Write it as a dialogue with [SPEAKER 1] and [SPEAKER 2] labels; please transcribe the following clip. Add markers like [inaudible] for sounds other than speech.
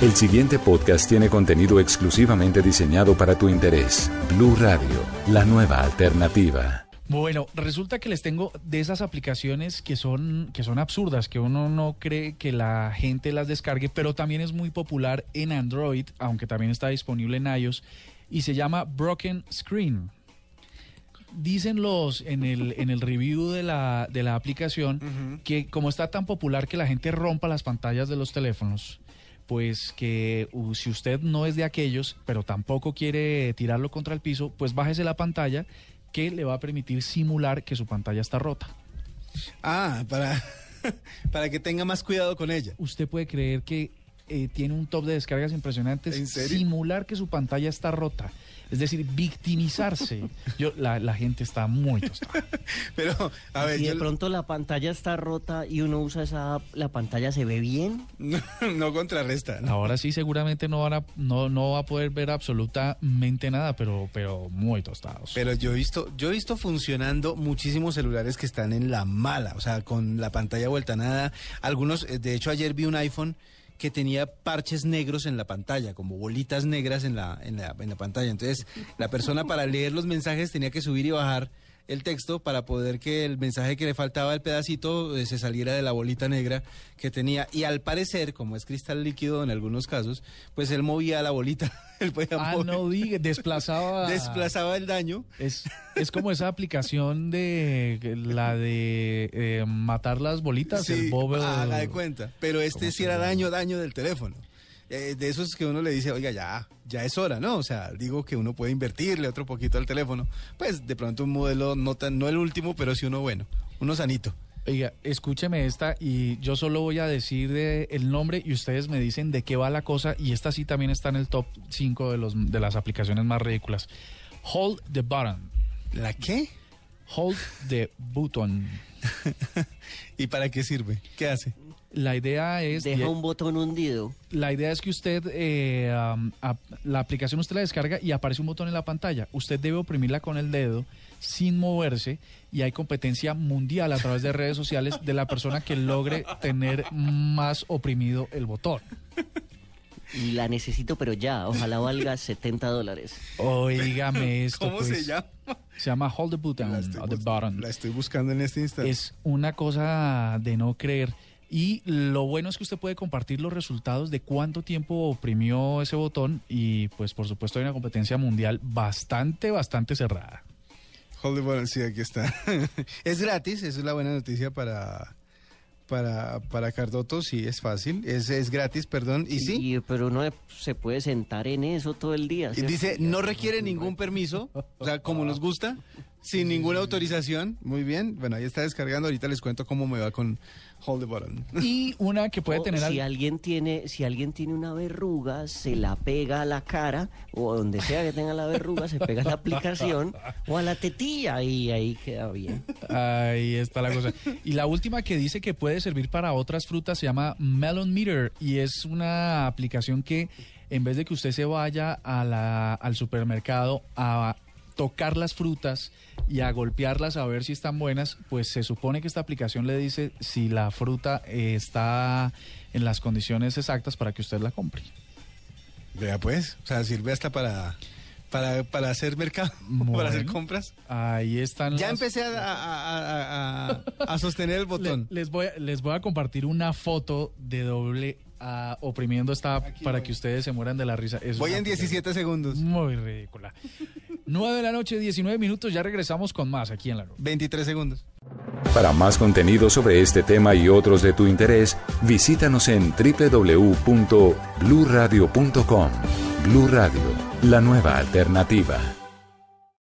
[SPEAKER 1] El siguiente podcast tiene contenido exclusivamente diseñado para tu interés. Blue Radio, la nueva alternativa.
[SPEAKER 2] Bueno, resulta que les tengo de esas aplicaciones que son, que son absurdas, que uno no cree que la gente las descargue, pero también es muy popular en Android, aunque también está disponible en iOS, y se llama Broken Screen. Dicen los en el, en el review de la, de la aplicación que como está tan popular que la gente rompa las pantallas de los teléfonos, pues que uh, si usted no es de aquellos, pero tampoco quiere tirarlo contra el piso, pues bájese la pantalla que le va a permitir simular que su pantalla está rota.
[SPEAKER 3] Ah, para, [laughs] para que tenga más cuidado con ella.
[SPEAKER 2] Usted puede creer que eh, tiene un top de descargas impresionantes.
[SPEAKER 3] ¿En serio?
[SPEAKER 2] Simular que su pantalla está rota. Es decir, victimizarse. Yo, la, la gente está muy tostada. [laughs]
[SPEAKER 3] Pero, a ver,
[SPEAKER 4] Si de
[SPEAKER 3] yo
[SPEAKER 4] pronto la pantalla está rota y uno usa esa app, ¿la pantalla se ve bien?
[SPEAKER 3] no, [laughs] no contrarresta. ¿no?
[SPEAKER 2] Ahora sí, seguramente no, van a, no, no va a poder ver absolutamente nada, pero, pero muy tostados.
[SPEAKER 3] Pero yo he visto, yo he visto funcionando muchísimos celulares que están en la mala, o sea, con la pantalla vuelta a nada. Algunos, eh, de hecho, ayer vi un iPhone que tenía parches negros en la pantalla, como bolitas negras en la, en la, en la pantalla. Entonces, la persona para leer los mensajes tenía que subir y bajar el texto para poder que el mensaje que le faltaba el pedacito eh, se saliera de la bolita negra que tenía. Y al parecer, como es cristal líquido en algunos casos, pues él movía la bolita. [laughs] él podía
[SPEAKER 2] ah,
[SPEAKER 3] mover-
[SPEAKER 2] no diga, desplazaba. [laughs]
[SPEAKER 3] desplazaba el daño.
[SPEAKER 2] Es, es como esa aplicación de la de eh, matar las bolitas, el
[SPEAKER 3] Sí,
[SPEAKER 2] Bob.
[SPEAKER 3] haga de cuenta. Pero este
[SPEAKER 2] ¿Cómo
[SPEAKER 3] sí era daño, daño del teléfono. Eh, de esos que uno le dice, oiga, ya, ya es hora, ¿no? O sea, digo que uno puede invertirle otro poquito al teléfono. Pues de pronto un modelo no tan, no el último, pero sí uno bueno, uno sanito.
[SPEAKER 2] Oiga, escúcheme esta y yo solo voy a decir de- el nombre y ustedes me dicen de qué va la cosa y esta sí también está en el top 5 de, los, de las aplicaciones más ridículas. Hold the button.
[SPEAKER 3] ¿La qué?
[SPEAKER 2] Hold the button. [laughs]
[SPEAKER 3] ¿Y para qué sirve? ¿Qué hace?
[SPEAKER 2] La idea es...
[SPEAKER 4] Deja un botón hundido.
[SPEAKER 2] La idea es que usted, eh, la aplicación usted la descarga y aparece un botón en la pantalla. Usted debe oprimirla con el dedo sin moverse y hay competencia mundial a través de redes sociales de la persona que logre tener más oprimido el botón.
[SPEAKER 4] Y la necesito, pero ya. Ojalá valga 70 dólares.
[SPEAKER 2] Oígame [laughs] esto.
[SPEAKER 3] ¿Cómo se
[SPEAKER 2] pues.
[SPEAKER 3] llama?
[SPEAKER 2] Se llama Hold the Button,
[SPEAKER 3] La estoy
[SPEAKER 2] or the.
[SPEAKER 3] La estoy buscando en este instante.
[SPEAKER 2] Es una cosa de no creer. Y lo bueno es que usted puede compartir los resultados de cuánto tiempo oprimió ese botón y pues por supuesto hay una competencia mundial bastante, bastante cerrada.
[SPEAKER 3] Hold the button, sí, aquí está. [laughs] es gratis, esa es la buena noticia para, para, para Cardoto, sí, es fácil. Es, es gratis, perdón. Y sí,
[SPEAKER 4] Y- pero uno se puede sentar en eso todo el día. ¿cierto?
[SPEAKER 3] dice, no requiere ningún permiso, o sea, como nos gusta, sin ninguna autorización. Muy bien, bueno, ahí está descargando, ahorita les cuento cómo me va con Hold the Button. [laughs]
[SPEAKER 2] Y una que puede
[SPEAKER 4] O
[SPEAKER 2] tener...
[SPEAKER 4] si
[SPEAKER 2] al-
[SPEAKER 4] alguien tiene si alguien tiene una verruga se la pega a la cara o donde sea que tenga la verruga se pega a la aplicación o a la tetilla y ahí queda bien
[SPEAKER 2] Ahí está la cosa. Y la última que dice que puede servir para otras frutas se llama Melon Meter y es una aplicación que en vez de que usted se vaya a la- al supermercado a tocar las frutas y a golpearlas a ver si están buenas, pues se supone que esta aplicación le dice si la fruta eh, está en las condiciones exactas para que usted la compre.
[SPEAKER 3] Vea pues, o sea, sirve hasta para, para, para hacer mercado, [laughs] para hacer compras.
[SPEAKER 2] Ahí están
[SPEAKER 3] Ya
[SPEAKER 2] las-
[SPEAKER 3] empecé a, a- a- a- a sostener el [laughs]
[SPEAKER 2] Le-
[SPEAKER 3] botón.
[SPEAKER 2] les, voy, les voy a compartir una foto de doble oprimiendo esta para que ustedes se mueran de la risa. Es
[SPEAKER 3] Voy en
[SPEAKER 2] cosa
[SPEAKER 3] 17 segundos.
[SPEAKER 2] Muy ridícula. 9 de la noche, 19 minutos, ya regresamos con más aquí en la nube.
[SPEAKER 3] 23 segundos.
[SPEAKER 1] Para más contenido sobre este tema y otros de tu interés, visítanos en www.bluradio.com. Blu Radio, la nueva alternativa.